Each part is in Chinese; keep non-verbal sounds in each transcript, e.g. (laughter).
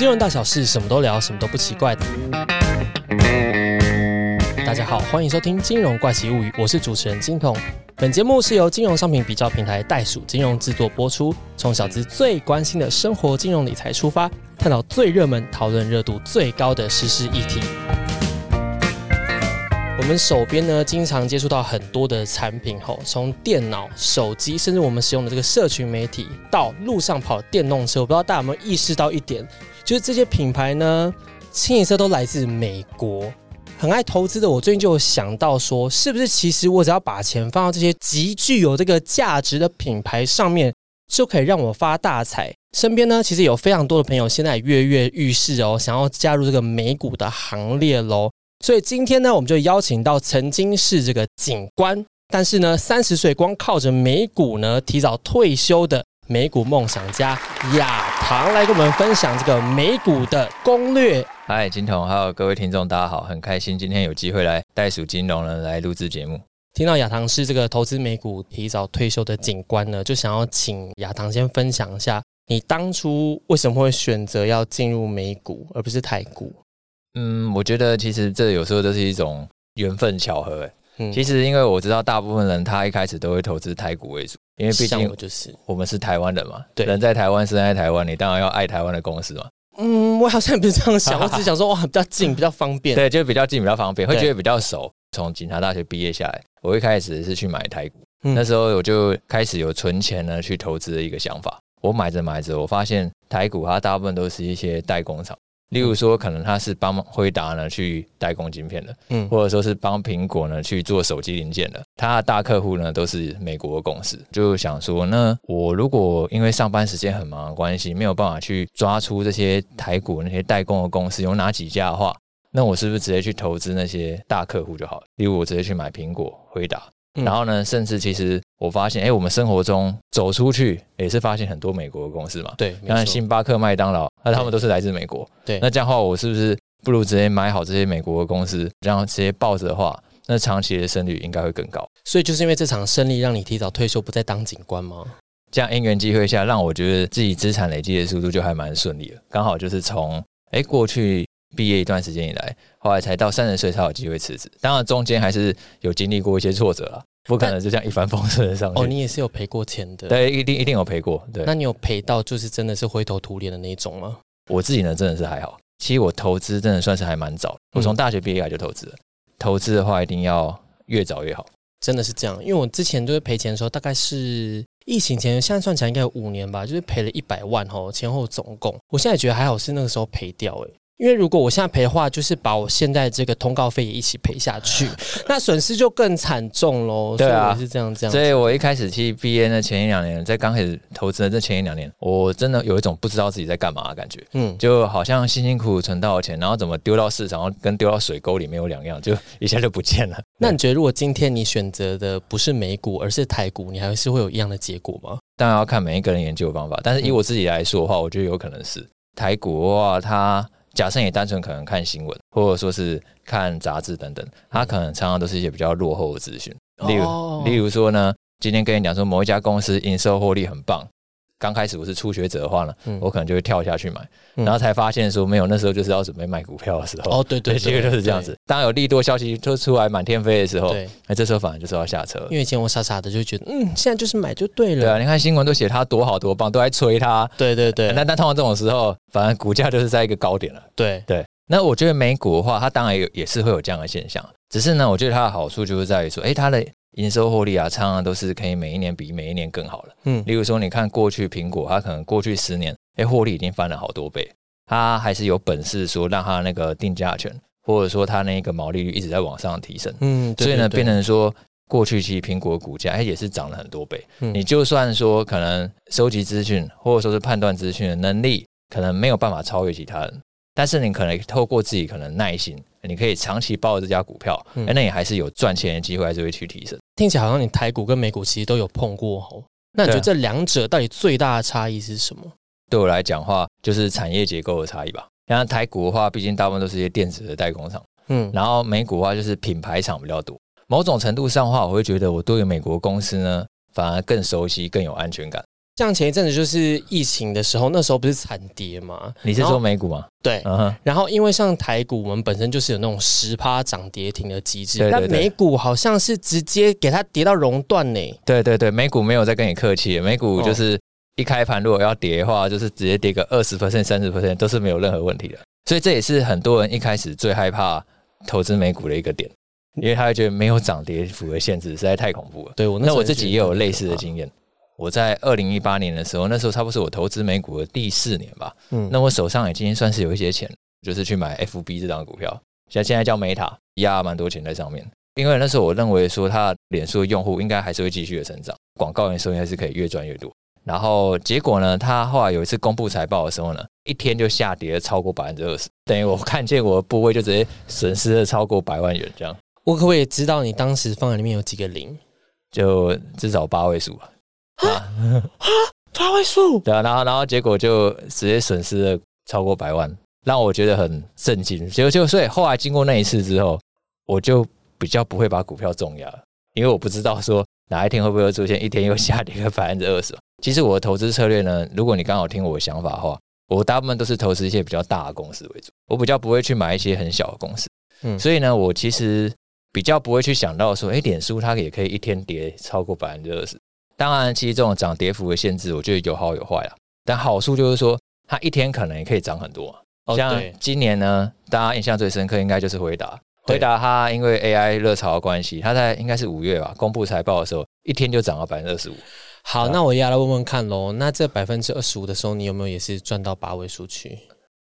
金融大小事，什么都聊，什么都不奇怪的。大家好，欢迎收听《金融怪奇物语》，我是主持人金童。本节目是由金融商品比较平台袋鼠金融制作播出，从小资最关心的生活金融理财出发，探讨最热门、讨论热度最高的时事议题。我们手边呢，经常接触到很多的产品吼，从电脑、手机，甚至我们使用的这个社群媒体，到路上跑电动车，我不知道大家有没有意识到一点，就是这些品牌呢，清一色都来自美国。很爱投资的我，最近就有想到说，是不是其实我只要把钱放到这些极具有这个价值的品牌上面，就可以让我发大财？身边呢，其实有非常多的朋友现在跃跃欲试哦，想要加入这个美股的行列喽。所以今天呢，我们就邀请到曾经是这个警官，但是呢，三十岁光靠着美股呢提早退休的美股梦想家亚堂来跟我们分享这个美股的攻略。嗨，金童，还有各位听众，大家好，很开心今天有机会来袋鼠金融呢来录制节目。听到亚堂是这个投资美股提早退休的警官呢，就想要请亚堂先分享一下，你当初为什么会选择要进入美股而不是台股？嗯，我觉得其实这有时候都是一种缘分巧合。嗯，其实因为我知道大部分人他一开始都会投资台股为主，因为毕竟就是我们是台湾人嘛，对，人在台湾生在台湾，你当然要爱台湾的公司嘛。嗯，我好像不是这样想，我只想说哇，比较近，比较方便。(laughs) 对，就比较近，比较方便，会觉得比较熟。从警察大学毕业下来，我一开始是去买台股，那时候我就开始有存钱呢去投资的一个想法。我买着买着，我发现台股它大部分都是一些代工厂。例如说，可能他是帮辉达呢去代工晶片的，嗯，或者说是帮苹果呢去做手机零件的，他的大客户呢都是美国的公司。就想说，那我如果因为上班时间很忙的关系，没有办法去抓出这些台股那些代工的公司有哪几家的话，那我是不是直接去投资那些大客户就好了？例如我直接去买苹果、辉达。然后呢，甚至其实我发现，哎，我们生活中走出去也是发现很多美国的公司嘛。对，像星巴克、麦当劳，那他们都是来自美国。对，那这样的话，我是不是不如直接买好这些美国的公司，然后直接抱着的话，那长期的胜率应该会更高。所以就是因为这场胜利，让你提早退休，不再当警官吗？这样因缘机会下，让我觉得自己资产累积的速度就还蛮顺利了。刚好就是从哎过去毕业一段时间以来，后来才到三十岁才有机会辞职。当然中间还是有经历过一些挫折了。不可能就这样一帆风顺的上去。哦，你也是有赔过钱的。对，一定一定有赔过。对，那你有赔到就是真的是灰头土脸的那种吗？我自己呢，真的是还好。其实我投资真的算是还蛮早，我从大学毕业来就投资了。投资的话，一定要越早越好。真的是这样，因为我之前就是赔钱的时候，大概是疫情前，现在算起来应该有五年吧，就是赔了一百万哦，前后总共。我现在觉得还好，是那个时候赔掉哎。因为如果我现在赔的话，就是把我现在这个通告费也一起赔下去，(laughs) 那损失就更惨重喽。对啊，是这样这样。所以我一开始去毕业的前一两年，在刚开始投资的这前一两年，我真的有一种不知道自己在干嘛的感觉。嗯，就好像辛辛苦苦存到的钱，然后怎么丢到市场，然后跟丢到水沟里面有两样，就一下就不见了。(laughs) 那你觉得，如果今天你选择的不是美股，而是台股，你还是会有一样的结果吗？当然要看每一个人研究的方法，但是以我自己来说的话，我觉得有可能是台股的话，它。假设你单纯可能看新闻，或者说是看杂志等等，它可能常常都是一些比较落后的资讯。例如，例如说呢，今天跟你讲说某一家公司营收获利很棒。刚开始我是初学者的话呢，我可能就会跳下去买，然后才发现说没有，那时候就是要准备卖股票的时候。哦，对对，(laughs) 其实就是这样子。当有利多消息就出来满天飞的时候，那这时候反而就是要下车。因为以前我傻傻的就觉得，嗯，现在就是买就对了。对啊，你看新闻都写它多好多棒，都在吹它。对对对。那但通常这种时候，反而股价就是在一个高点了。对对。那我觉得美股的话，它当然有也是会有这样的现象，只是呢，我觉得它的好处就是在于说，哎，它的。营收获利啊，常常都是可以每一年比每一年更好了。嗯，例如说，你看过去苹果，它可能过去十年，哎，获利已经翻了好多倍，它还是有本事说让它那个定价权，或者说它那个毛利率一直在往上提升。嗯，所以呢，变成说过去其实苹果股价哎也是涨了很多倍。你就算说可能收集资讯或者说是判断资讯的能力，可能没有办法超越其他人。但是你可能透过自己可能耐心，你可以长期抱着这家股票，嗯那你还是有赚钱的机会，还是会去提升。听起来好像你台股跟美股其实都有碰过哦。那你觉得这两者到底最大的差异是什么？对我来讲话，就是产业结构的差异吧。像台股的话，毕竟大部分都是一些电子的代工厂，嗯，然后美股的话就是品牌厂比较多。某种程度上的话，我会觉得我对于美国公司呢，反而更熟悉，更有安全感。像前一阵子就是疫情的时候，那时候不是惨跌吗？你是说美股吗？对，然后因为像台股，我们本身就是有那种十趴涨跌停的机制，但美股好像是直接给它跌到熔断呢。对对对，美股没有再跟你客气，美股就是一开盘如果要跌的话，就是直接跌个二十 percent、三十 percent 都是没有任何问题的。所以这也是很多人一开始最害怕投资美股的一个点，因为他会觉得没有涨跌幅的限制实在太恐怖了。对我那我自己也有类似的经验。我在二零一八年的时候，那时候差不多是我投资美股的第四年吧。嗯，那我手上已经算是有一些钱，就是去买 FB 这张股票，像现在叫 Meta，压蛮多钱在上面。因为那时候我认为说，它脸书的用户应该还是会继续的成长，广告营收应该是可以越赚越多。然后结果呢，它后来有一次公布财报的时候呢，一天就下跌了超过百分之二十，等于我看见我的部位就直接损失了超过百万元这样。我可不可以知道你当时放在里面有几个零？就至少八位数吧。啊啊！八位数，对啊，然后然后结果就直接损失了超过百万，让我觉得很震惊。结果就所以后来经过那一次之后，我就比较不会把股票重压，因为我不知道说哪一天会不会出现一天又下跌个百分之二十。其实我的投资策略呢，如果你刚好听我的想法的话，我大部分都是投资一些比较大的公司为主，我比较不会去买一些很小的公司。嗯，所以呢，我其实比较不会去想到说，哎，脸书它也可以一天跌超过百分之二十。当然，其实这种涨跌幅的限制，我觉得有好有坏啊。但好处就是说，它一天可能也可以涨很多。像今年呢，大家印象最深刻应该就是回答。回答它因为 AI 热潮的关系，它在应该是五月吧公布财报的时候，一天就涨了百分之二十五。好，那我也来问问看喽。那这百分之二十五的时候，你有没有也是赚到八位数去？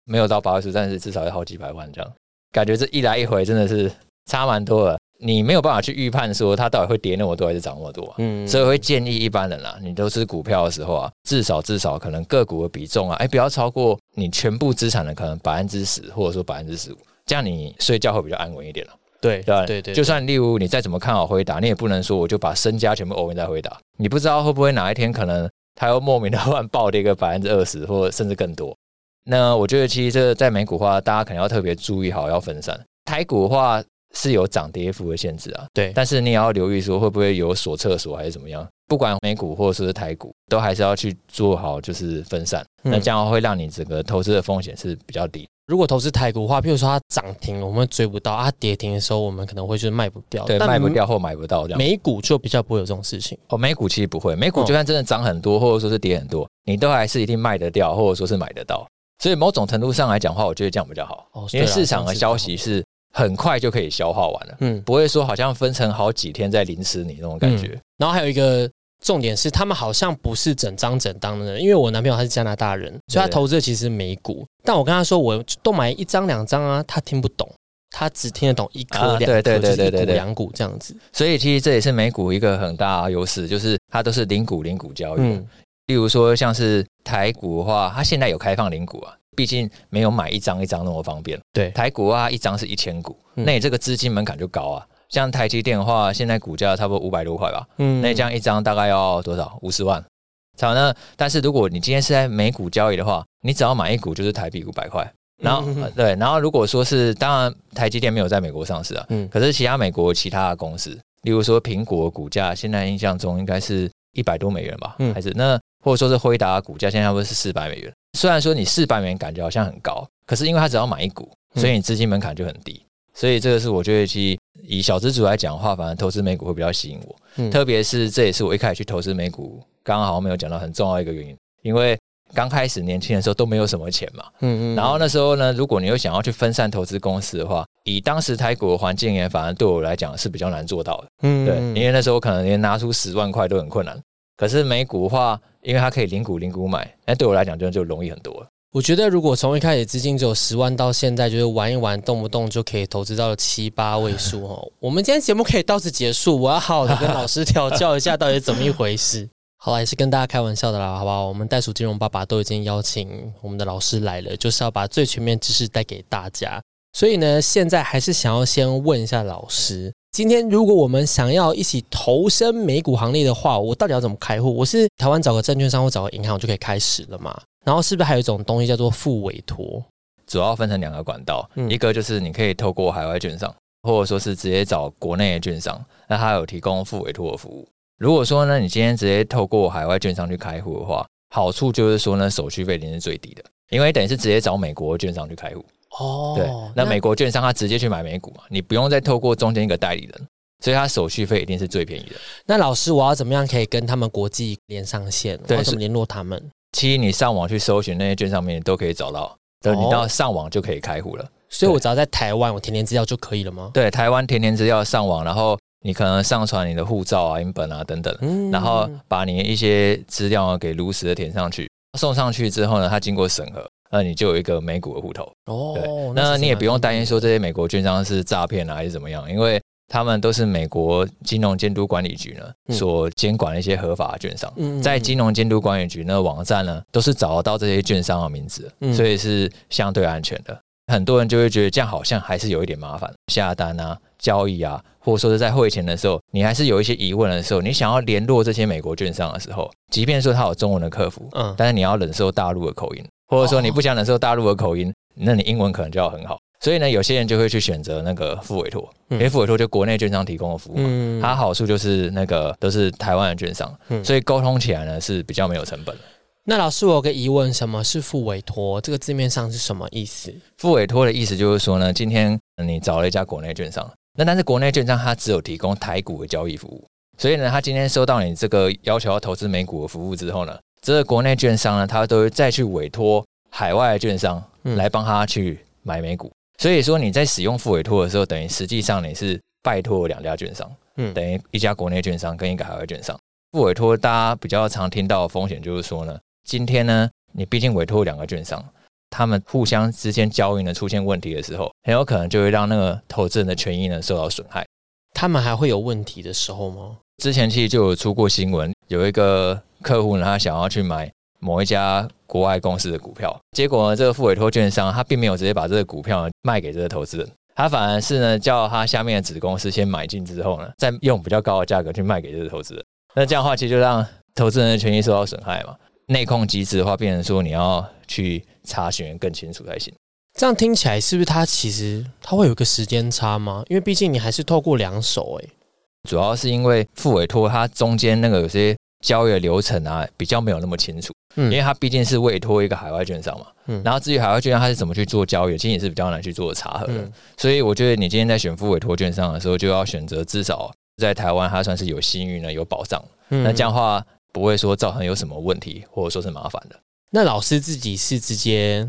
没有到八位数，但是至少有好几百万这样。感觉这一来一回真的是差蛮多的。你没有办法去预判说它到底会跌那么多还是涨那么多，嗯，所以会建议一般人啊，你都是股票的时候啊，至少至少可能个股的比重啊，哎，不要超过你全部资产的可能百分之十或者说百分之十五，这样你睡觉会比较安稳一点了。对对对对，就算例如你再怎么看好回答，你也不能说我就把身家全部 in 在回答，你不知道会不会哪一天可能它又莫名的突然暴跌个百分之二十或甚至更多。那我觉得其实这在美股话，大家可能要特别注意好要分散。台股的话。是有涨跌幅的限制啊，对，但是你也要留意说会不会有锁厕所还是怎么样，不管美股或者说是台股，都还是要去做好就是分散，那这样会让你整个投资的风险是比较低。如果投资台股的话，譬如说它涨停我们追不到，它跌停的时候我们可能会就是卖不掉，对，卖不掉或买不到这样。美股就比较不会有这种事情哦，美股其实不会，美股就算真的涨很多或者说是跌很多，你都还是一定卖得掉或者说是买得到，所以某种程度上来讲话，我觉得这样比较好，因为市场的消息是。很快就可以消化完了，嗯，不会说好像分成好几天在凌迟你那种感觉。然后还有一个重点是，他们好像不是整张整当的人，因为我男朋友他是加拿大人，所以他投资的其实美股。但我跟他说，我都买一张两张啊，他听不懂，他只听得懂一颗两颗，就是一股两股这样子。所以其实这也是美股一个很大的优势，就是它都是零股零股交易。例如说像是台股的话，它现在有开放零股啊。毕竟没有买一张一张那么方便。对，台股啊，一张是一千股，那你这个资金门槛就高啊。像台积电的话，现在股价差不多五百多块吧，嗯，那这样一张大概要多少？五十万。好，那但是如果你今天是在美股交易的话，你只要买一股就是台币五百块。然后对，然后如果说是，当然台积电没有在美国上市啊，嗯，可是其他美国其他的公司，例如说苹果股价，现在印象中应该是一百多美元吧，嗯，还是那或者说是辉达股价，现在差不多是四百美元。虽然说你四百美元感觉好像很高，可是因为它只要买一股，所以你资金门槛就很低。所以这个是我觉得，其实以小资主来讲的话，反而投资美股会比较吸引我。特别是这也是我一开始去投资美股，刚刚好像没有讲到很重要一个原因，因为刚开始年轻的时候都没有什么钱嘛。嗯嗯。然后那时候呢，如果你又想要去分散投资公司的话，以当时台股的环境也反而对我来讲是比较难做到的。嗯。对，因为那时候可能连拿出十万块都很困难。可是美股的话，因为它可以零股零股买，那对我来讲就就容易很多了。我觉得如果从一开始资金只有十万，到现在就是玩一玩，动不动就可以投资到七八位数哦。(laughs) 我们今天节目可以到此结束，我要好好的跟老师调教一下，到底怎么一回事。(laughs) 好了，也是跟大家开玩笑的啦，好不好？我们袋鼠金融爸爸都已经邀请我们的老师来了，就是要把最全面知识带给大家。所以呢，现在还是想要先问一下老师。今天如果我们想要一起投身美股行列的话，我到底要怎么开户？我是台湾找个证券商或找个银行就可以开始了嘛？然后是不是还有一种东西叫做副委托？主要分成两个管道，一个就是你可以透过海外券商，或者说是直接找国内的券商，那它有提供副委托的服务。如果说呢，你今天直接透过海外券商去开户的话，好处就是说呢，手续费一定是最低的，因为等于是直接找美国券商去开户。哦，对，那美国券商他直接去买美股嘛，你不用再透过中间一个代理人，所以他手续费一定是最便宜的。那老师，我要怎么样可以跟他们国际连上线？我怎么联络他们？其实你上网去搜寻那些券商面都可以找到，等，你到上网就可以开户了。所以我只要在台湾，我填填资料就可以了吗？对，台湾填填资料上网，然后你可能上传你的护照啊、英本啊等等，然后把你一些资料给如实的填上去，送上去之后呢，它经过审核。那你就有一个美股的户头哦，对，那你也不用担心说这些美国券商是诈骗啊还是怎么样，因为他们都是美国金融监督管理局呢所监管的一些合法的券商，在金融监督管理局那个网站呢都是找得到这些券商的名字，所以是相对安全的。很多人就会觉得这样好像还是有一点麻烦，下单啊、交易啊，或者说是在汇钱的时候，你还是有一些疑问的时候，你想要联络这些美国券商的时候，即便说他有中文的客服，嗯，但是你要忍受大陆的口音。或者说你不想忍受大陆的口音，那你英文可能就要很好。所以呢，有些人就会去选择那个副委托，因为副委托就国内券商提供的服务嘛。它好处就是那个都是台湾的券商，所以沟通起来呢是比较没有成本。那老师，我有个疑问，什么是副委托？这个字面上是什么意思？副委托的意思就是说呢，今天你找了一家国内券商，那但是国内券商它只有提供台股的交易服务，所以呢，他今天收到你这个要求要投资美股的服务之后呢？这个国内券商呢，他都会再去委托海外的券商来帮他去买美股。所以说你在使用副委托的时候，等于实际上你是拜托两家券商，嗯，等于一家国内券商跟一个海外券商。副委托大家比较常听到的风险就是说呢，今天呢你毕竟委托两个券商，他们互相之间交易呢出现问题的时候，很有可能就会让那个投资人的权益呢受到损害。他们还会有问题的时候吗？之前其实就有出过新闻，有一个。客户呢，他想要去买某一家国外公司的股票，结果呢，这个副委托券商他并没有直接把这个股票卖给这个投资人，他反而是呢叫他下面的子公司先买进之后呢，再用比较高的价格去卖给这个投资人。那这样的话，其实就让投资人的权益受到损害嘛。内控机制的话，变成说你要去查询更清楚才行。这样听起来是不是它其实它会有一个时间差吗？因为毕竟你还是透过两手诶，主要是因为副委托它中间那个有些。交易的流程啊，比较没有那么清楚，嗯，因为它毕竟是委托一个海外券商嘛，嗯，然后至于海外券商它是怎么去做交易，其实也是比较难去做查核的，所以我觉得你今天在选副委托券商的时候，就要选择至少在台湾它算是有信誉呢，有保障，嗯。那这样的话不会说造成有什么问题或者说是麻烦的。那老师自己是直接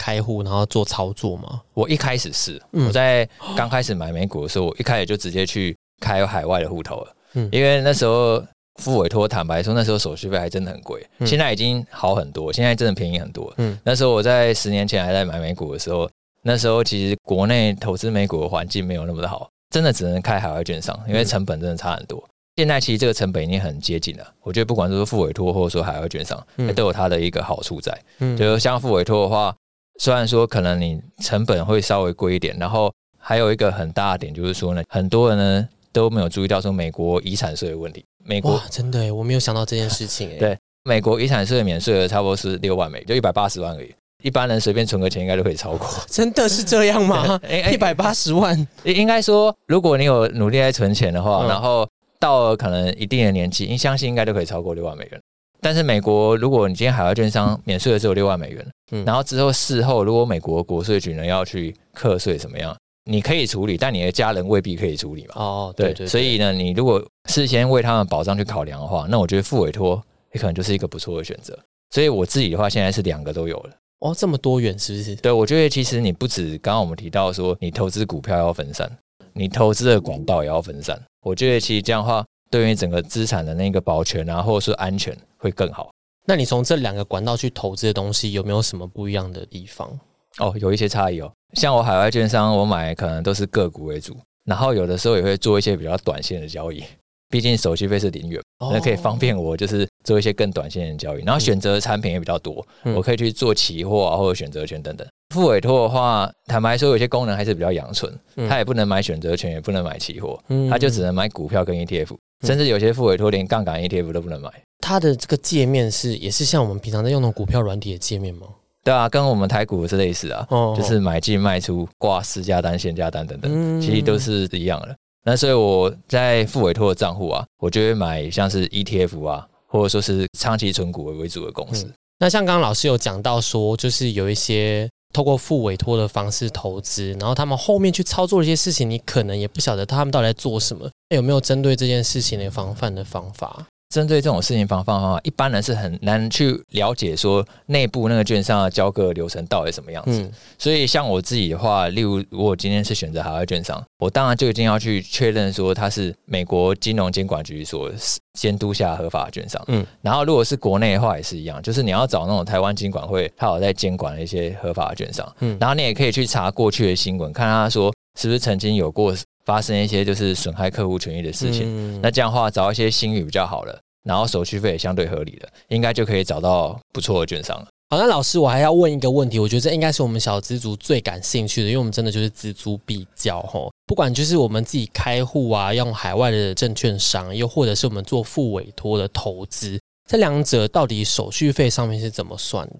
开户然后做操作吗？我一开始是我在刚开始买美股的时候，我一开始就直接去开海外的户头了，嗯，因为那时候。付委托，坦白说，那时候手续费还真的很贵。现在已经好很多，现在真的便宜很多。嗯，那时候我在十年前还在买美股的时候，那时候其实国内投资美股的环境没有那么的好，真的只能开海外券商，因为成本真的差很多。现在其实这个成本已经很接近了。我觉得不管是付委托或者说海外券商，都有它的一个好处在。嗯，就像付委托的话，虽然说可能你成本会稍微贵一点，然后还有一个很大的点就是说呢，很多人呢都没有注意到说美国遗产税的问题。美国真的，我没有想到这件事情。哎，(laughs) 对，美国遗产税免税额差不多是六万美，就一百八十万而已。一般人随便存个钱，应该都可以超过。(laughs) 真的是这样吗？(laughs) 一百八十万，应该说，如果你有努力在存钱的话，然后到了可能一定的年纪，你相信应该都可以超过六万美元。但是美国，如果你今天海外券商免税的只有六万美元，嗯，然后之后事后如果美国国税局呢要去课税怎么样？你可以处理，但你的家人未必可以处理嘛。哦，对对。所以呢，你如果事先为他们保障去考量的话，那我觉得付委托也可能就是一个不错的选择。所以我自己的话，现在是两个都有了。哦，这么多元是不是？对，我觉得其实你不止刚刚我们提到说，你投资股票要分散，你投资的管道也要分散。我觉得其实这样的话，对于整个资产的那个保全啊，或者是安全会更好。那你从这两个管道去投资的东西，有没有什么不一样的地方？哦，有一些差异哦。像我海外券商，我买可能都是个股为主，然后有的时候也会做一些比较短线的交易，毕竟手续费是零元，那可以方便我就是做一些更短线的交易。然后选择产品也比较多，我可以去做期货啊，或者选择权等等。副委托的话，坦白说有些功能还是比较阳春，它也不能买选择权，也不能买期货，它就只能买股票跟 ETF，甚至有些副委托连杠杆 ETF 都不能买。它的这个界面是也是像我们平常在用的股票软体的界面吗？对啊，跟我们台股是类似啊，就是买进卖出、挂私价单、限价单等等，其实都是一样的。那所以我在付委托的账户啊，我就会买像是 ETF 啊，或者说是长期存股为主的公司。那像刚刚老师有讲到说，就是有一些透过付委托的方式投资，然后他们后面去操作一些事情，你可能也不晓得他们到底在做什么。有没有针对这件事情的防范的方法？针对这种事情防范方法，一般人是很难去了解说内部那个券商的交割流程到底什么样子。所以像我自己的话，例如如果今天是选择海外券商，我当然就一定要去确认说它是美国金融监管局所监督下合法的券商。嗯，然后如果是国内的话也是一样，就是你要找那种台湾金管会，它有在监管的一些合法的券商。嗯，然后你也可以去查过去的新闻，看他说是不是曾经有过发生一些就是损害客户权益的事情。那这样的话，找一些信誉比较好了。然后手续费也相对合理的，应该就可以找到不错的券商了。好，那老师，我还要问一个问题，我觉得这应该是我们小资族最感兴趣的，因为我们真的就是资租必较吼。不管就是我们自己开户啊，用海外的证券商，又或者是我们做副委托的投资，这两者到底手续费上面是怎么算的？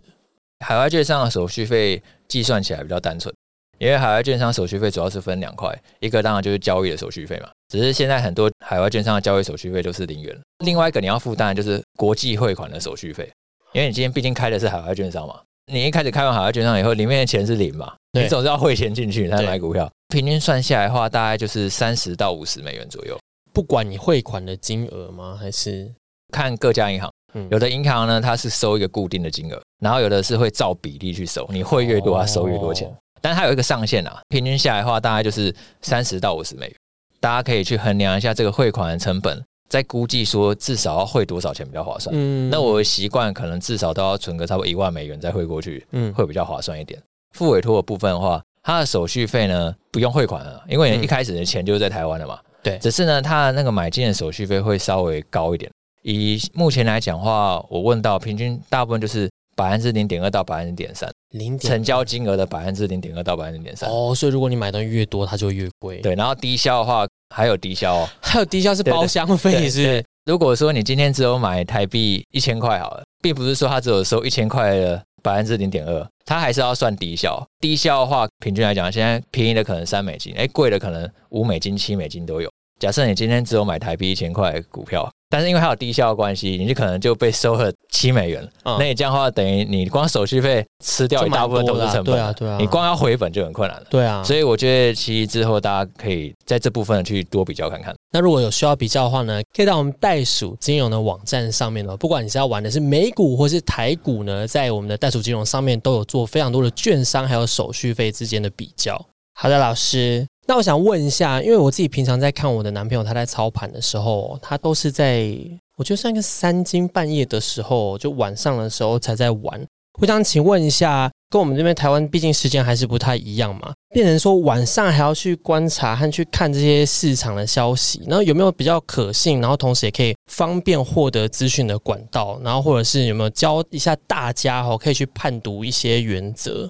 海外券商的手续费计算起来比较单纯。因为海外券商手续费主要是分两块，一个当然就是交易的手续费嘛，只是现在很多海外券商的交易手续费都是零元。另外一个你要负担就是国际汇款的手续费，因为你今天毕竟开的是海外券商嘛，你一开始开完海外券商以后，里面的钱是零嘛，你总是要汇钱进去才买股票。平均算下来的话，大概就是三十到五十美元左右。不管你汇款的金额吗？还是看各家银行，有的银行呢它是收一个固定的金额，然后有的是会照比例去收，你汇越多，它收越多钱。但它有一个上限啊，平均下来的话，大概就是三十到五十美元。大家可以去衡量一下这个汇款的成本，再估计说至少要汇多少钱比较划算。嗯，那我习惯可能至少都要存个差不多一万美元再汇过去，嗯，会比较划算一点。付委托的部分的话，它的手续费呢不用汇款了，因为一开始的钱就是在台湾的嘛。对，只是呢，它的那个买进的手续费会稍微高一点。以目前来讲话，我问到平均大部分就是百分之零点二到百分之点三。零成交金额的百分之零点二到百分之零点三哦，所以如果你买东西越多，它就越贵。对，然后低消的话还有低消，还有低消 (laughs) 是包厢费是。如果说你今天只有买台币一千块好了，并不是说它只有收一千块的百分之零点二，它还是要算低消。低消的话，平均来讲，现在便宜的可能三美金，哎，贵的可能五美金、七美金都有。假设你今天只有买台币一千块股票。但是因为它有低效的关系，你就可能就被收了七美元。那你这样的话，等于你光手续费吃掉一大部分投资成本。对啊，对啊。你光要回本就很困难了。对啊。所以我觉得，其实之后大家可以在这部分去多比较看看。那如果有需要比较的话呢，可以到我们袋鼠金融的网站上面了。不管你是要玩的是美股或是台股呢，在我们的袋鼠金融上面都有做非常多的券商还有手续费之间的比较。好的，老师。那我想问一下，因为我自己平常在看我的男朋友他在操盘的时候，他都是在我觉得算个三更半夜的时候，就晚上的时候才在玩。我想请问一下，跟我们这边台湾毕竟时间还是不太一样嘛，变成说晚上还要去观察和去看这些市场的消息，然后有没有比较可信，然后同时也可以方便获得资讯的管道，然后或者是有没有教一下大家哈，可以去判读一些原则？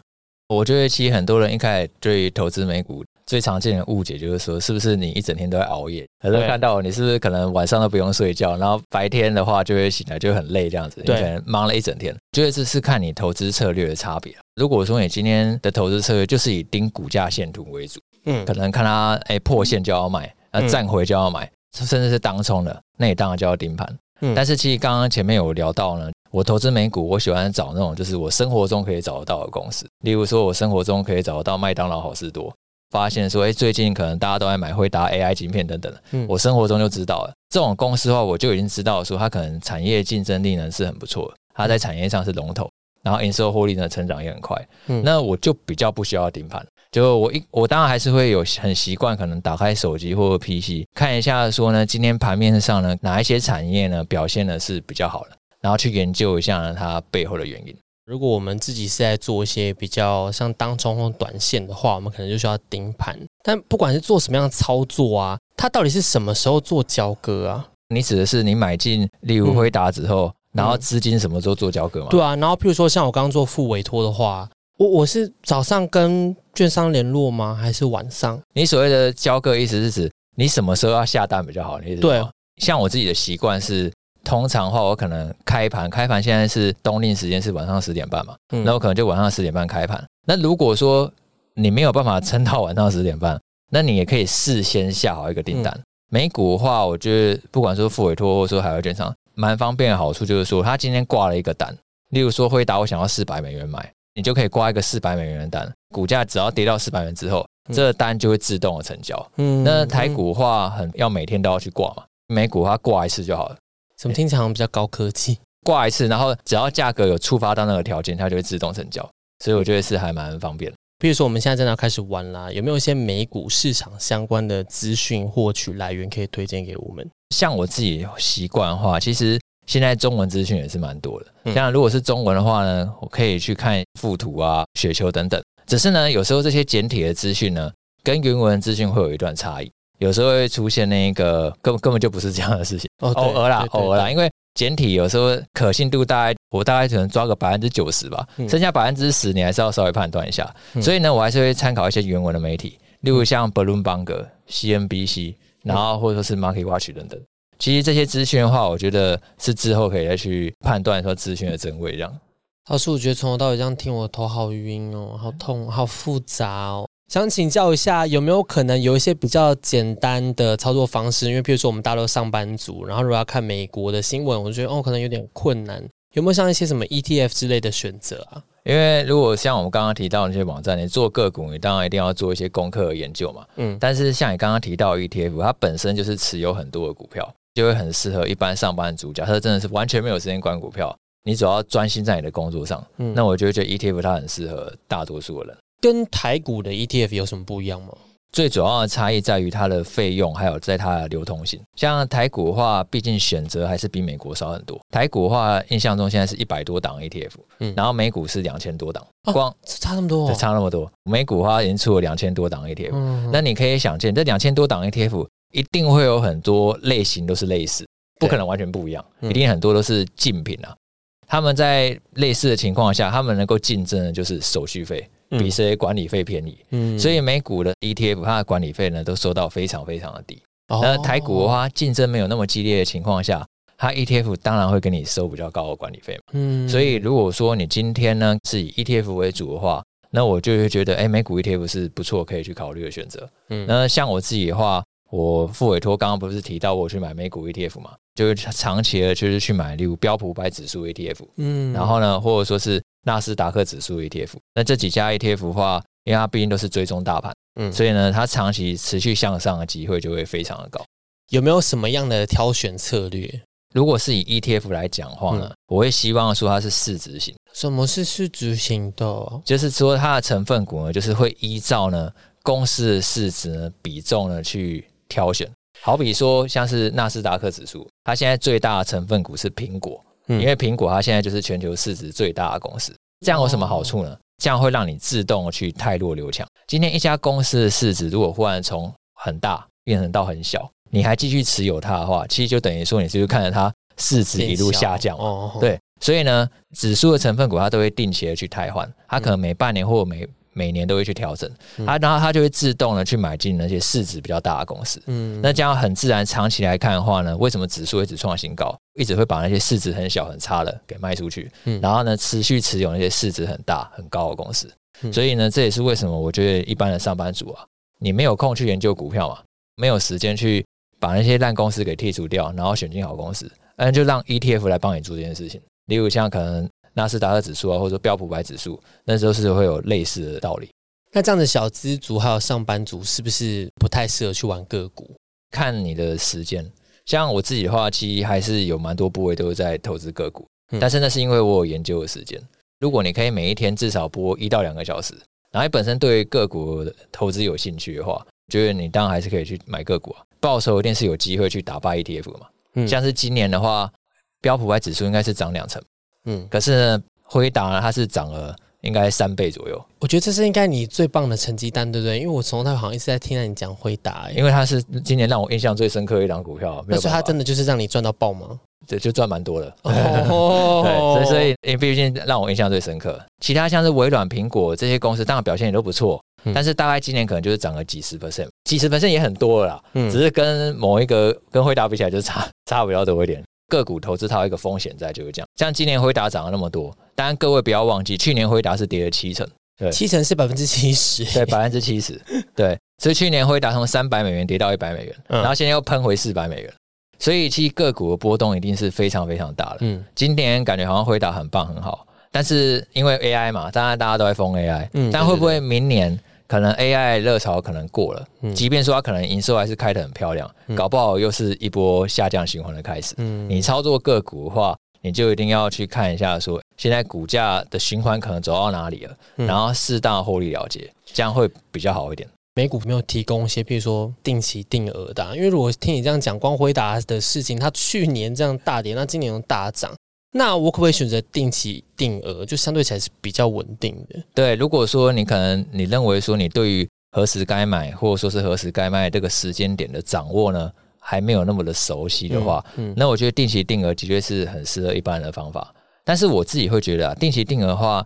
我觉得其实很多人一开始对投资美股。最常见的误解就是说，是不是你一整天都在熬夜？很多人看到你是不是可能晚上都不用睡觉，然后白天的话就会醒来就很累这样子，你可能忙了一整天。觉得这是看你投资策略的差别。如果说你今天的投资策略就是以盯股价线图为主，嗯，可能看它哎破线就要买，那站回就要买，甚至是当冲的，那你当然就要盯盘。嗯，但是其实刚刚前面有聊到呢，我投资美股，我喜欢找那种就是我生活中可以找得到的公司，例如说我生活中可以找得到麦当劳、好事多。发现说，哎，最近可能大家都在买惠达 AI 晶片等等嗯，我生活中就知道了这种公司的话，我就已经知道说，它可能产业竞争力呢是很不错的，它在产业上是龙头，然后营收获利呢成长也很快。嗯，那我就比较不需要盯盘，就我一我当然还是会有很习惯，可能打开手机或者 PC 看一下，说呢，今天盘面上呢哪一些产业呢表现的是比较好的，然后去研究一下呢它背后的原因。如果我们自己是在做一些比较像当冲或短线的话，我们可能就需要盯盘。但不管是做什么样的操作啊，它到底是什么时候做交割啊？你指的是你买进例如辉达之后，然后资金什么时候做交割吗？对啊，然后譬如说像我刚刚做副委托的话，我我是早上跟券商联络吗？还是晚上？你所谓的交割意思是指你什么时候要下单比较好？你对，像我自己的习惯是。通常的话，我可能开盘，开盘现在是冬令时间是晚上十点半嘛，那我可能就晚上十点半开盘。那如果说你没有办法撑到晚上十点半，那你也可以事先下好一个订单。美股的话，我觉得不管说付委托或者说海外券商，蛮方便的好处就是说，他今天挂了一个单，例如说辉达，我想要四百美元买，你就可以挂一个四百美元的单，股价只要跌到四百元之后，这个单就会自动的成交。嗯，那台股的话，很要每天都要去挂嘛，美股它挂一次就好了。怎么听起来比较高科技？挂一次，然后只要价格有触发到那个条件，它就会自动成交，所以我觉得是还蛮方便。比如说，我们现在真的要开始玩啦，有没有一些美股市场相关的资讯获取来源可以推荐给我们？像我自己习惯的话，其实现在中文资讯也是蛮多的。像如果是中文的话呢，我可以去看附图啊、雪球等等。只是呢，有时候这些简体的资讯呢，跟原文资讯会有一段差异，有时候会出现那个根根本就不是这样的事情。哦偶尔啦，偶尔啦，因为。简体有时候可信度大概我大概只能抓个百分之九十吧，剩下百分之十你还是要稍微判断一下。所以呢，我还是会参考一些原文的媒体，例如像 Bloomberg、CNBC，然后或者说是 Market Watch 等等。其实这些资讯的话，我觉得是之后可以再去判断说资讯的真伪。这样，老师，我觉得从头到尾这样听，我头好晕哦，好痛，好复杂哦。想请教一下，有没有可能有一些比较简单的操作方式？因为比如说我们大家都上班族，然后如果要看美国的新闻，我觉得哦可能有点困难。有没有像一些什么 ETF 之类的选择啊？因为如果像我们刚刚提到那些网站，你做个股，你当然一定要做一些功课研究嘛。嗯。但是像你刚刚提到 ETF，它本身就是持有很多的股票，就会很适合一般上班族。假设真的是完全没有时间管股票，你主要专心在你的工作上，嗯，那我就觉得 ETF 它很适合大多数的人。跟台股的 ETF 有什么不一样吗？最主要的差异在于它的费用，还有在它的流通性。像台股的话，毕竟选择还是比美国少很多。台股的话，印象中现在是一百多档 ETF，嗯，然后美股是两千多档，光差那么多，差那么多。美股的话已经出了两千多档 ETF，那你可以想见，这两千多档 ETF 一定会有很多类型都是类似，不可能完全不一样，一定很多都是竞品啊。他们在类似的情况下，他们能够竞争的就是手续费。比谁管理费便宜，嗯，所以美股的 ETF 它的管理费呢都收到非常非常的低。那台股的话，竞争没有那么激烈的情况下，它 ETF 当然会给你收比较高的管理费嘛。嗯，所以如果说你今天呢是以 ETF 为主的话，那我就会觉得，哎，美股 ETF 是不错可以去考虑的选择。嗯，那像我自己的话，我付委托刚刚不是提到我去买美股 ETF 嘛，就是长期的，就是去买例如标普百指数 ETF。嗯，然后呢，或者说是。纳斯达克指数 ETF，那这几家 ETF 的话，因为它毕竟都是追踪大盘，嗯，所以呢，它长期持续向上的机会就会非常的高。有没有什么样的挑选策略？如果是以 ETF 来讲话呢，我会希望说它是市值型。什么是市值型的？就是说它的成分股呢，就是会依照呢公司的市值呢比重呢去挑选。好比说像是纳斯达克指数，它现在最大的成分股是苹果。因为苹果它现在就是全球市值最大的公司，这样有什么好处呢？这样会让你自动去太弱留强。今天一家公司的市值如果忽然从很大变成到很小，你还继续持有它的话，其实就等于说你是看着它市值一路下降。对，所以呢，指数的成分股它都会定期的去汰换，它可能每半年或每每年都会去调整，它然后它就会自动的去买进那些市值比较大的公司。嗯，那这样很自然，长期来看的话呢，为什么指数一直创新高，一直会把那些市值很小很差的给卖出去？嗯，然后呢，持续持有那些市值很大很高的公司。所以呢，这也是为什么我觉得一般的上班族啊，你没有空去研究股票嘛，没有时间去把那些烂公司给剔除掉，然后选进好公司，嗯，就让 ETF 来帮你做这件事情。例如像可能。纳斯达克指数啊，或者说标普百指数，那时候是会有类似的道理。那这样的小资族还有上班族，是不是不太适合去玩个股？看你的时间。像我自己的话，其实还是有蛮多部位都是在投资个股，但是那是因为我有研究的时间。如果你可以每一天至少播一到两个小时，然后你本身对个股投资有兴趣的话，觉得你当然还是可以去买个股啊。报酬一定是有机会去打败 ETF 嘛。嗯，像是今年的话，标普百指数应该是涨两成。嗯，可是呢，辉达呢，它是涨了应该三倍左右。我觉得这是应该你最棒的成绩单，对不对？因为我从头好像一直在听到你讲辉达，因为它是今年让我印象最深刻的一档股票。所以它真的就是让你赚到爆吗？对，就赚蛮多的。哦，(laughs) 对，所以所以因为毕竟让我印象最深刻。其他像是微软、苹果这些公司，当然表现也都不错，但是大概今年可能就是涨了几十 percent，几十 percent 也很多了啦。嗯，只是跟某一个跟辉达比起来，就差差比较多一点。个股投资它有一个风险在，就是这样。像今年辉达涨了那么多，当然各位不要忘记，去年辉达是跌了七成，对，七成是百分之七十，对，百分之七十，对。所以去年辉达从三百美元跌到一百美元，然后现在又喷回四百美元，所以其实个股的波动一定是非常非常大的。嗯，今年感觉好像辉达很棒很好，但是因为 AI 嘛，当然大家都在封 AI，嗯，但会不会明年可能 AI 热潮可能过了，即便说它可能营收还是开得很漂亮，搞不好又是一波下降循环的开始。嗯，你操作个股的话，你就一定要去看一下，说现在股价的循环可能走到哪里了，然后适当获利了结，这样会比较好一点。美股没有提供一些，譬如说定期定额的，因为如果听你这样讲，光辉达的事情，它去年这样大跌，那今年又大涨，那我可不可以选择定期定额？就相对起来是比较稳定的。对，如果说你可能你认为说你对于何时该买，或者说是何时该卖这个时间点的掌握呢，还没有那么的熟悉的话，那我觉得定期定额的确是很适合一般人的方法。但是我自己会觉得啊，定期定额的话。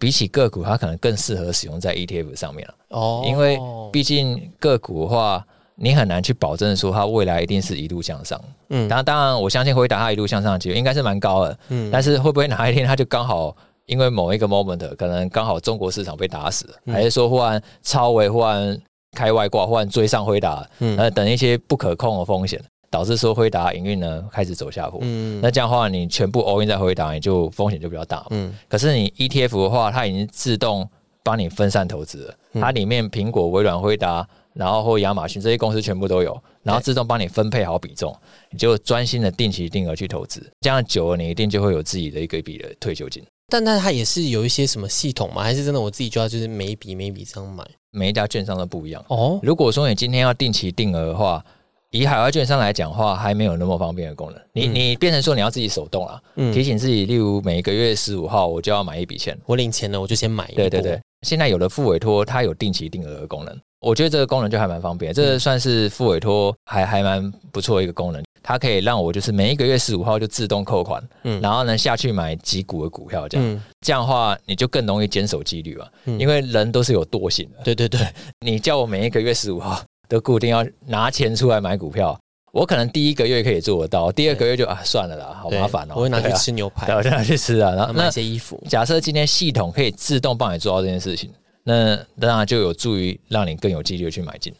比起个股，它可能更适合使用在 ETF 上面了。哦，因为毕竟个股的话，你很难去保证说它未来一定是一路向上。嗯，当然，当然，我相信回答它一路向上的机会应该是蛮高的。嗯，但是会不会哪一天它就刚好因为某一个 moment 可能刚好中国市场被打死了，还是说忽然超维忽然开外挂，忽然追上回答，呃，等一些不可控的风险。导致说辉达营运呢开始走下坡，嗯，那这样的话你全部 all in 在辉达，你就风险就比较大，嗯。可是你 ETF 的话，它已经自动帮你分散投资了，它里面苹果、微软、辉达，然后或亚马逊这些公司全部都有，然后自动帮你分配好比重，你就专心的定期定额去投资，这样久了你一定就会有自己的一个一笔的退休金。但那它也是有一些什么系统吗？还是真的我自己就要就是每一笔每一笔这样买？每一家券商都不一样哦。如果说你今天要定期定额的话。以海外券商来讲话，还没有那么方便的功能。你你变成说你要自己手动啊，提醒自己，例如每个月十五号我就要买一笔钱，我领钱了我就先买。对对对，现在有了付委托它有定期定额的功能，我觉得这个功能就还蛮方便。这算是付委托还还蛮不错的一个功能，它可以让我就是每一个月十五号就自动扣款，嗯，然后呢下去买几股的股票，这样这样的话你就更容易坚守纪律嘛，因为人都是有惰性的。对对对，你叫我每一个月十五号。都固定要拿钱出来买股票，我可能第一个月可以做得到，第二个月就啊算了啦，好麻烦哦。我会拿去吃牛排，对我就拿去吃啊，然后买些衣服。假设今天系统可以自动帮你做到这件事情，那当然就有助于让你更有纪律去买进。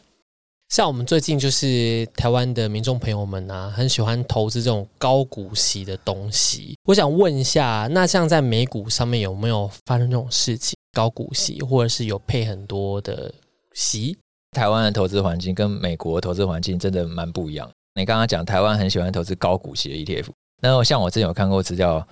像我们最近就是台湾的民众朋友们啊，很喜欢投资这种高股息的东西。我想问一下，那像在美股上面有没有发生这种事情？高股息或者是有配很多的息？台湾的投资环境跟美国投资环境真的蛮不一样。你刚刚讲台湾很喜欢投资高股息的 ETF，那像我之前有看过资料，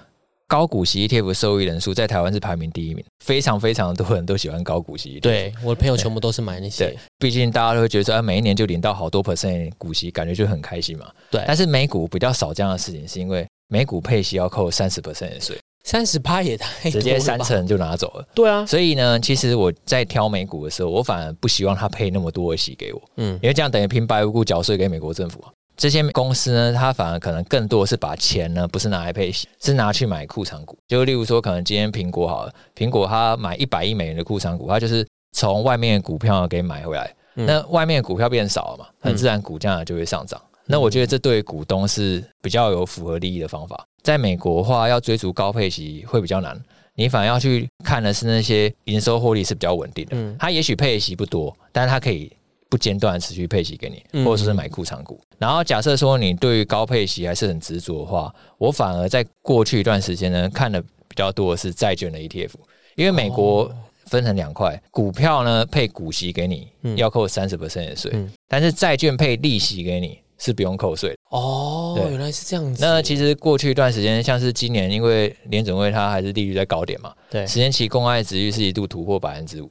高股息 ETF 受益人数在台湾是排名第一名，非常非常多人都喜欢高股息。对，我的朋友全部都是买那些。毕竟大家都会觉得说，每一年就领到好多 percent 股息，感觉就很开心嘛。对。但是美股比较少这样的事情，是因为美股配息要扣三十 percent 的税。三十八也太直接三成就拿走了。对啊，所以呢，其实我在挑美股的时候，我反而不希望他配那么多的息给我，嗯，因为这样等于平白无故缴税给美国政府啊。这些公司呢，它反而可能更多是把钱呢，不是拿来配息，是拿去买库藏股。就例如说，可能今天苹果好了，苹果它买一百亿美元的库藏股，它就是从外面股票给买回来，那外面股票变少了嘛，很自然股价就会上涨。那我觉得这对股东是比较有符合利益的方法。在美国的话，要追逐高配息会比较难，你反而要去看的是那些营收获利是比较稳定的。嗯，它也许配息不多，但是它可以不间断持续配息给你，或者说是买库藏股。然后假设说你对于高配息还是很执着的话，我反而在过去一段时间呢，看的比较多的是债券的 ETF，因为美国分成两块，股票呢配股息给你，要扣三十 percent 的税，但是债券配利息给你。是不用扣税哦，原来是这样子。那其实过去一段时间，像是今年，因为联准会它还是利率在高点嘛，对，十年期公债值率是一度突破百分之五。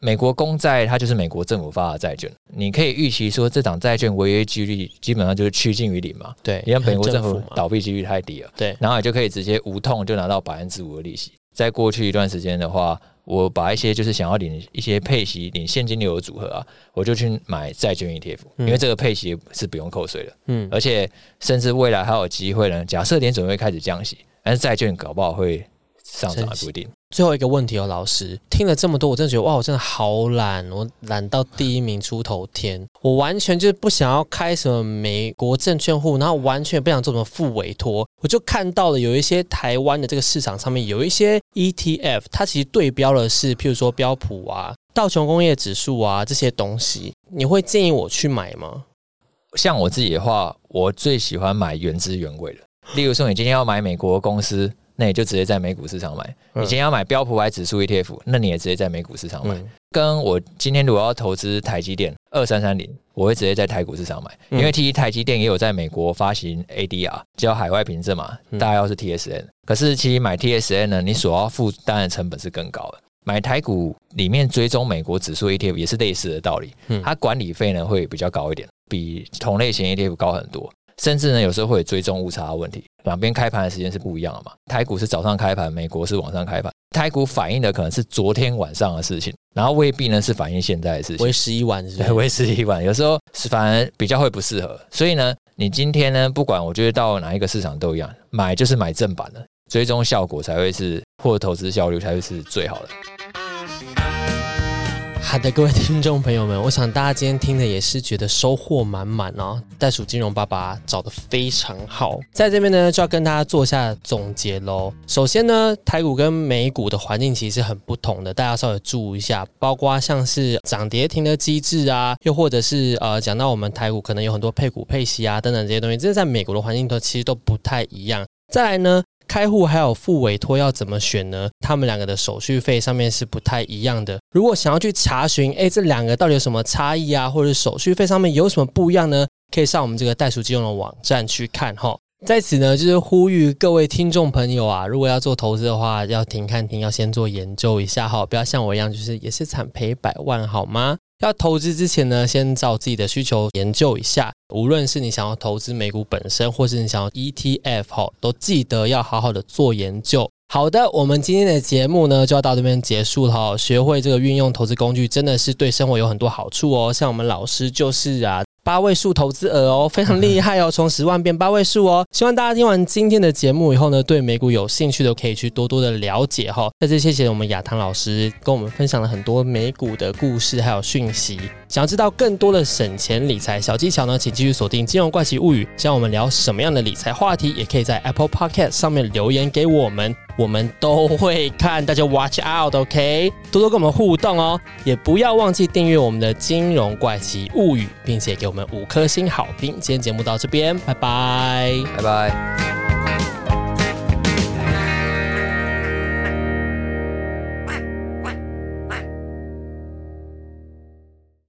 美国公债它就是美国政府发的债券，你可以预期说这档债券违约几率基本上就是趋近于零嘛，对，因为美国政府倒闭几率太低了，对，然后你就可以直接无痛就拿到百分之五的利息。在过去一段时间的话。我把一些就是想要领一些配息、领现金流的组合啊，我就去买债券 ETF，因为这个配息是不用扣税的，嗯，而且甚至未来还有机会呢。假设联准会开始降息，但是债券搞不好会上涨，不一定。最后一个问题哦，老师听了这么多，我真的觉得哇，我真的好懒，我懒到第一名出头天，我完全就是不想要开什么美国证券户，然后完全不想做什么副委托，我就看到了有一些台湾的这个市场上面有一些 ETF，它其实对标的是譬如说标普啊、道琼工业指数啊这些东西，你会建议我去买吗？像我自己的话，我最喜欢买原汁原味的，例如说你今天要买美国公司。那你就直接在美股市场买。你今天要买标普百指数 ETF，那你也直接在美股市场买。跟我今天如果要投资台积电二三三零，我会直接在台股市场买，因为 T 台积电也有在美国发行 ADR，叫海外凭证嘛，大概要是 TSN。可是其实买 TSN 呢，你所要负担的成本是更高的。买台股里面追踪美国指数 ETF 也是类似的道理，它管理费呢会比较高一点，比同类型 ETF 高很多。甚至呢，有时候会有追踪误差的问题，两边开盘的时间是不一样的嘛。台股是早上开盘，美国是晚上开盘。台股反映的可能是昨天晚上的事情，然后未必呢是反映现在的事情。为时已晚是，对，为时已晚。有时候是反而比较会不适合。所以呢，你今天呢，不管我觉得到哪一个市场都一样，买就是买正版的，追踪效果才会是，或者投资效率才会是最好的。好的，各位听众朋友们，我想大家今天听的也是觉得收获满满哦。袋鼠金融爸爸找的非常好，在这边呢就要跟大家做一下总结喽。首先呢，台股跟美股的环境其实很不同的，大家稍微注意一下，包括像是涨跌停的机制啊，又或者是呃讲到我们台股可能有很多配股配息啊等等这些东西，这在美国的环境都其实都不太一样。再来呢。开户还有付委托要怎么选呢？他们两个的手续费上面是不太一样的。如果想要去查询，哎，这两个到底有什么差异啊，或者手续费上面有什么不一样呢？可以上我们这个袋鼠金融的网站去看哈。在此呢，就是呼吁各位听众朋友啊，如果要做投资的话，要停看停，要先做研究一下哈，不要像我一样，就是也是惨赔百万好吗？要投资之前呢，先照自己的需求研究一下。无论是你想要投资美股本身，或是你想要 ETF 哈，都记得要好好的做研究。好的，我们今天的节目呢就要到这边结束了哈。学会这个运用投资工具，真的是对生活有很多好处哦。像我们老师就是啊。八位数投资额哦，(laughs) 非常厉害哦，从十万变八位数哦。希望大家听完今天的节目以后呢，对美股有兴趣的可以去多多的了解哈。在这谢谢我们亚堂老师跟我们分享了很多美股的故事还有讯息。想要知道更多的省钱理财小技巧呢，请继续锁定金融怪奇物语。想我们聊什么样的理财话题，也可以在 Apple Podcast 上面留言给我们。我们都会看，大家 watch out，OK，多多跟我们互动哦，也不要忘记订阅我们的金融怪奇物语，并且给我们五颗星好评。今天节目到这边，拜拜，拜拜。